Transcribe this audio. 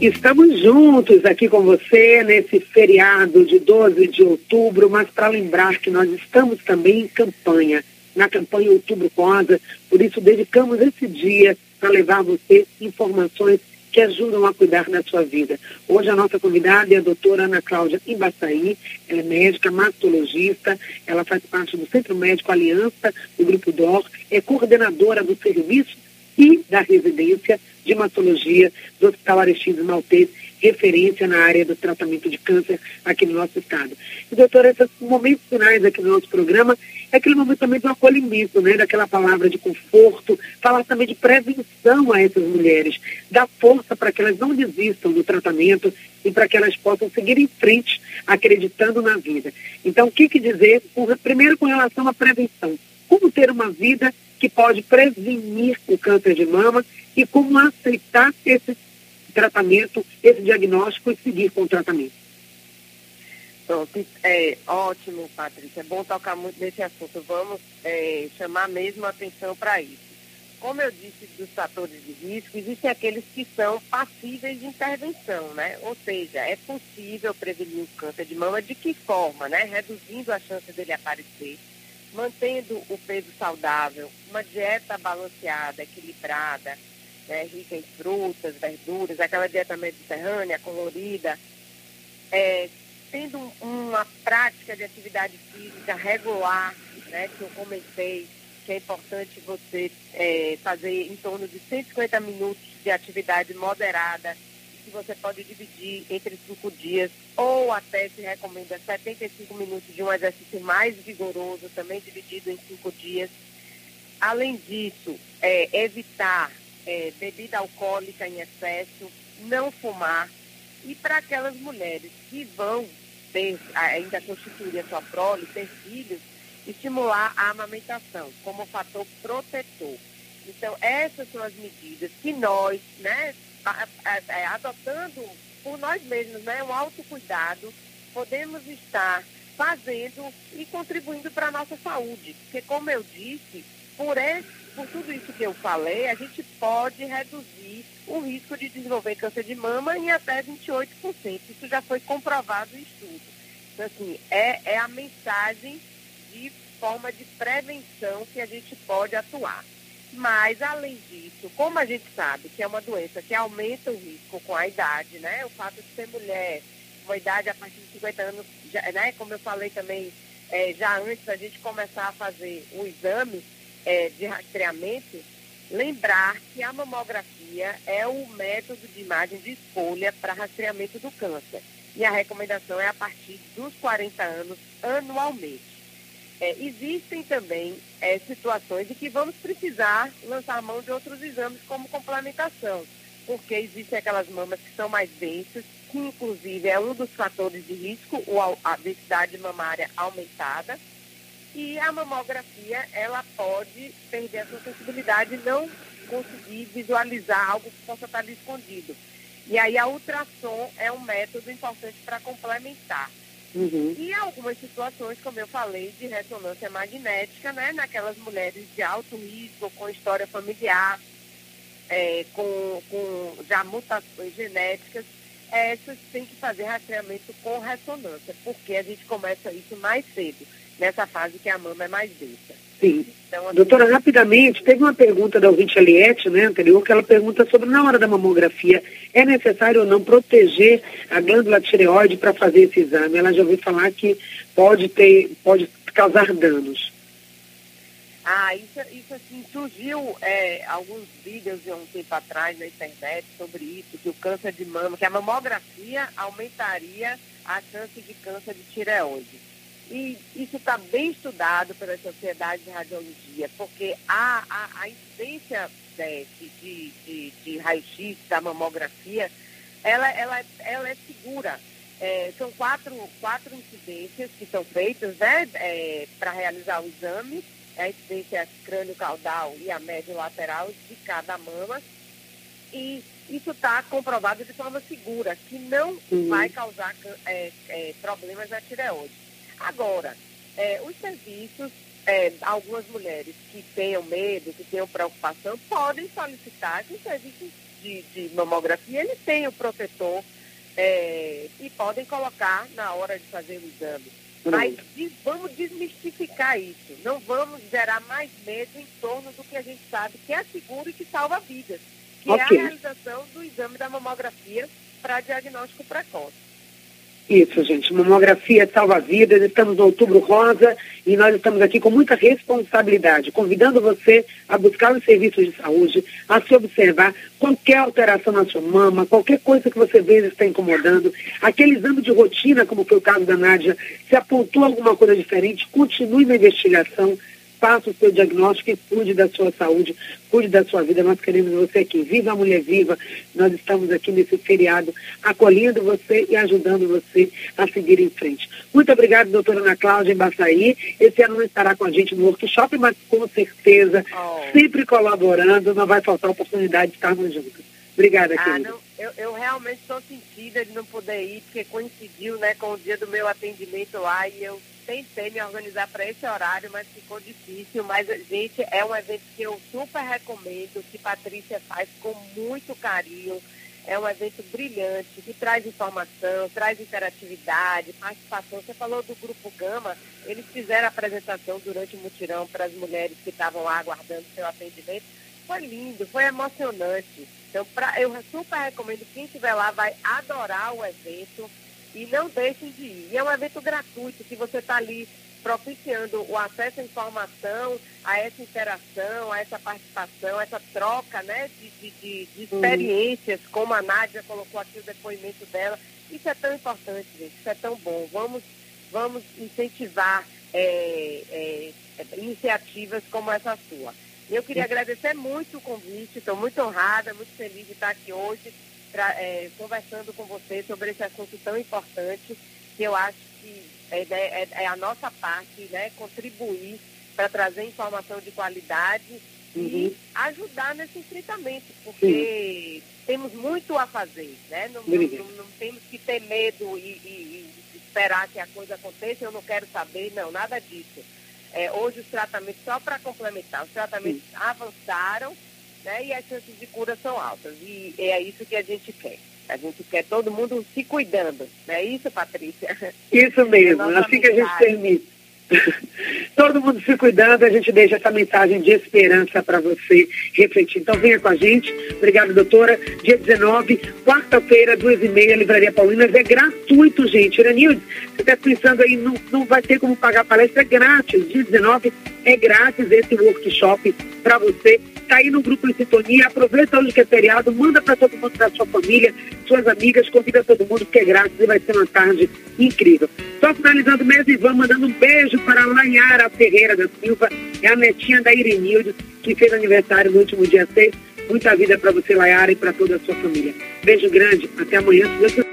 Estamos juntos aqui com você nesse feriado de 12 de outubro, mas para lembrar que nós estamos também em campanha, na campanha Outubro Rosa, por isso dedicamos esse dia para levar a você informações que ajudam a cuidar da sua vida. Hoje a nossa convidada é a doutora Ana Cláudia Imbaçaí, ela é médica, mastologista, ela faz parte do Centro Médico Aliança, do Grupo DOR, é coordenadora do serviço e da residência de mastologia do Hospital Aristides Maltês, referência na área do tratamento de câncer aqui no nosso estado. E, doutora, esses momentos finais aqui no nosso programa é aquele momento também do acolhimento, né? Daquela palavra de conforto, falar também de prevenção a essas mulheres, dar força para que elas não desistam do tratamento e para que elas possam seguir em frente, acreditando na vida. Então, o que, que dizer? Primeiro, com relação à prevenção. Como ter uma vida que pode prevenir o câncer de mama e como aceitar esse tratamento, esse diagnóstico e seguir com o tratamento. Pronto, é ótimo, Patrícia. É bom tocar muito nesse assunto. Vamos é, chamar mesmo a atenção para isso. Como eu disse dos fatores de risco, existem aqueles que são passíveis de intervenção, né? Ou seja, é possível prevenir o câncer de mama de que forma, né? Reduzindo a chance dele aparecer, mantendo o peso saudável, uma dieta balanceada, equilibrada, né, rica em frutas, verduras, aquela dieta mediterrânea, colorida, é, tendo uma prática de atividade física regular, né, que eu comentei, que é importante você é, fazer em torno de 150 minutos de atividade moderada, que você pode dividir entre cinco dias, ou até se recomenda 75 minutos de um exercício mais vigoroso, também dividido em cinco dias. Além disso, é, evitar é, bebida alcoólica em excesso, não fumar. E para aquelas mulheres que vão ter, ainda constituir a sua prole, ter filhos, estimular a amamentação como fator protetor. Então, essas são as medidas que nós, né, adotando por nós mesmos, né, um autocuidado, podemos estar fazendo e contribuindo para a nossa saúde. Porque, como eu disse, por esse por tudo isso que eu falei, a gente pode reduzir o risco de desenvolver câncer de mama em até 28%. Isso já foi comprovado em estudo. Então, assim, é, é a mensagem de forma de prevenção que a gente pode atuar. Mas, além disso, como a gente sabe que é uma doença que aumenta o risco com a idade, né? O fato de ser mulher, uma idade a partir de 50 anos, já, né? Como eu falei também, é, já antes da gente começar a fazer o exame, é, de rastreamento, lembrar que a mamografia é o método de imagem de escolha para rastreamento do câncer. E a recomendação é a partir dos 40 anos anualmente. É, existem também é, situações em que vamos precisar lançar mão de outros exames como complementação, porque existem aquelas mamas que são mais densas, que inclusive é um dos fatores de risco, a densidade mamária aumentada, e a mamografia, ela pode perder a sua sensibilidade e não conseguir visualizar algo que possa estar escondido. E aí a ultrassom é um método importante para complementar. Uhum. E algumas situações, como eu falei, de ressonância magnética, né, naquelas mulheres de alto risco, com história familiar, é, com, com já mutações genéticas, essas têm que fazer rastreamento com ressonância, porque a gente começa isso mais cedo nessa fase que a mama é mais densa. Sim. Então, Doutora, rapidamente, teve uma pergunta da ouvinte Aliette, né, anterior, que ela pergunta sobre, na hora da mamografia, é necessário ou não proteger a glândula tireoide para fazer esse exame? Ela já ouviu falar que pode ter, pode causar danos. Ah, isso, isso assim, surgiu é, alguns vídeos de um tempo atrás na internet sobre isso, que o câncer de mama, que a mamografia aumentaria a chance de câncer de tireoide. E isso está bem estudado pela Sociedade de Radiologia, porque a, a, a incidência né, de, de, de, raio-x da mamografia, ela, ela, ela é segura. É, são quatro, quatro incidências que são feitas né, é, para realizar o exame, a incidência crânio-caudal e a médio-lateral de cada mama. E isso está comprovado de forma segura, que não uhum. vai causar é, é problemas na tireoide. Agora, é, os serviços, é, algumas mulheres que tenham medo, que tenham preocupação, podem solicitar que os serviços de, de mamografia, eles têm o protetor é, e podem colocar na hora de fazer o exame. Mas des, vamos desmistificar isso. Não vamos gerar mais medo em torno do que a gente sabe que é seguro e que salva vidas, que okay. é a realização do exame da mamografia para diagnóstico precoce. Isso, gente. Mamografia salva vidas. Estamos no Outubro Rosa e nós estamos aqui com muita responsabilidade, convidando você a buscar os serviços de saúde, a se observar qualquer alteração na sua mama, qualquer coisa que você veja está incomodando. Aquele exame de rotina, como foi o caso da Nádia, se apontou alguma coisa diferente, continue na investigação faça o seu diagnóstico e cuide da sua saúde, cuide da sua vida. Nós queremos você aqui. Viva a Mulher Viva. Nós estamos aqui nesse feriado acolhendo você e ajudando você a seguir em frente. Muito obrigada, doutora Ana Cláudia Embaçaí. Esse ano não estará com a gente no workshop, mas com certeza, oh. sempre colaborando, não vai faltar oportunidade de estarmos juntos. Obrigada, ah, querida. Não, eu, eu realmente estou sentida de não poder ir, porque coincidiu né, com o dia do meu atendimento lá e eu tentei me organizar para esse horário, mas ficou difícil. Mas, gente, é um evento que eu super recomendo, que Patrícia faz com muito carinho. É um evento brilhante, que traz informação, traz interatividade, participação. Você falou do Grupo Gama, eles fizeram a apresentação durante o mutirão para as mulheres que estavam lá aguardando seu atendimento. Foi lindo, foi emocionante. Então, pra, eu super recomendo, quem estiver lá vai adorar o evento e não deixem de ir. E é um evento gratuito, que você está ali propiciando o acesso à informação, a essa interação, a essa participação, essa troca né, de, de, de, de experiências, uhum. como a Nádia colocou aqui o depoimento dela. Isso é tão importante, gente, isso é tão bom. Vamos, vamos incentivar é, é, iniciativas como essa sua. Eu queria agradecer muito o convite, estou muito honrada, muito feliz de estar aqui hoje é, conversando com você sobre esse assunto tão importante, que eu acho que é, é, é a nossa parte, né, contribuir para trazer informação de qualidade uhum. e ajudar nesse enfrentamento, porque Sim. temos muito a fazer, né? Não, não, não, não temos que ter medo e, e, e, esperar que a coisa aconteça, eu não quero saber, não, nada disso. É, hoje os tratamentos, só para complementar, os tratamentos Sim. avançaram, né? E as chances de cura são altas. E é isso que a gente quer. A gente quer todo mundo se cuidando. Não é isso, Patrícia? Isso mesmo, é assim que a gente permite. Todo mundo se cuidando, a gente deixa essa mensagem de esperança para você refletir. Então venha com a gente. Obrigada, doutora. Dia 19, quarta-feira, duas e meia, Livraria Paulinas. É gratuito, gente. Iranilde, você está pensando aí, não, não vai ter como pagar a palestra, é grátis. Dia 19 é grátis esse workshop para você está aí no grupo em sintonia, aproveita hoje que é feriado, manda para todo mundo da sua família, suas amigas, convida todo mundo que é grátis e vai ser uma tarde incrível. Só finalizando mesmo, Ivan, mandando um beijo para a Lanhara Ferreira da Silva, é a netinha da Irenilde, que fez aniversário no último dia 6. Muita vida para você, Layara, e para toda a sua família. Beijo grande, até amanhã, se Deus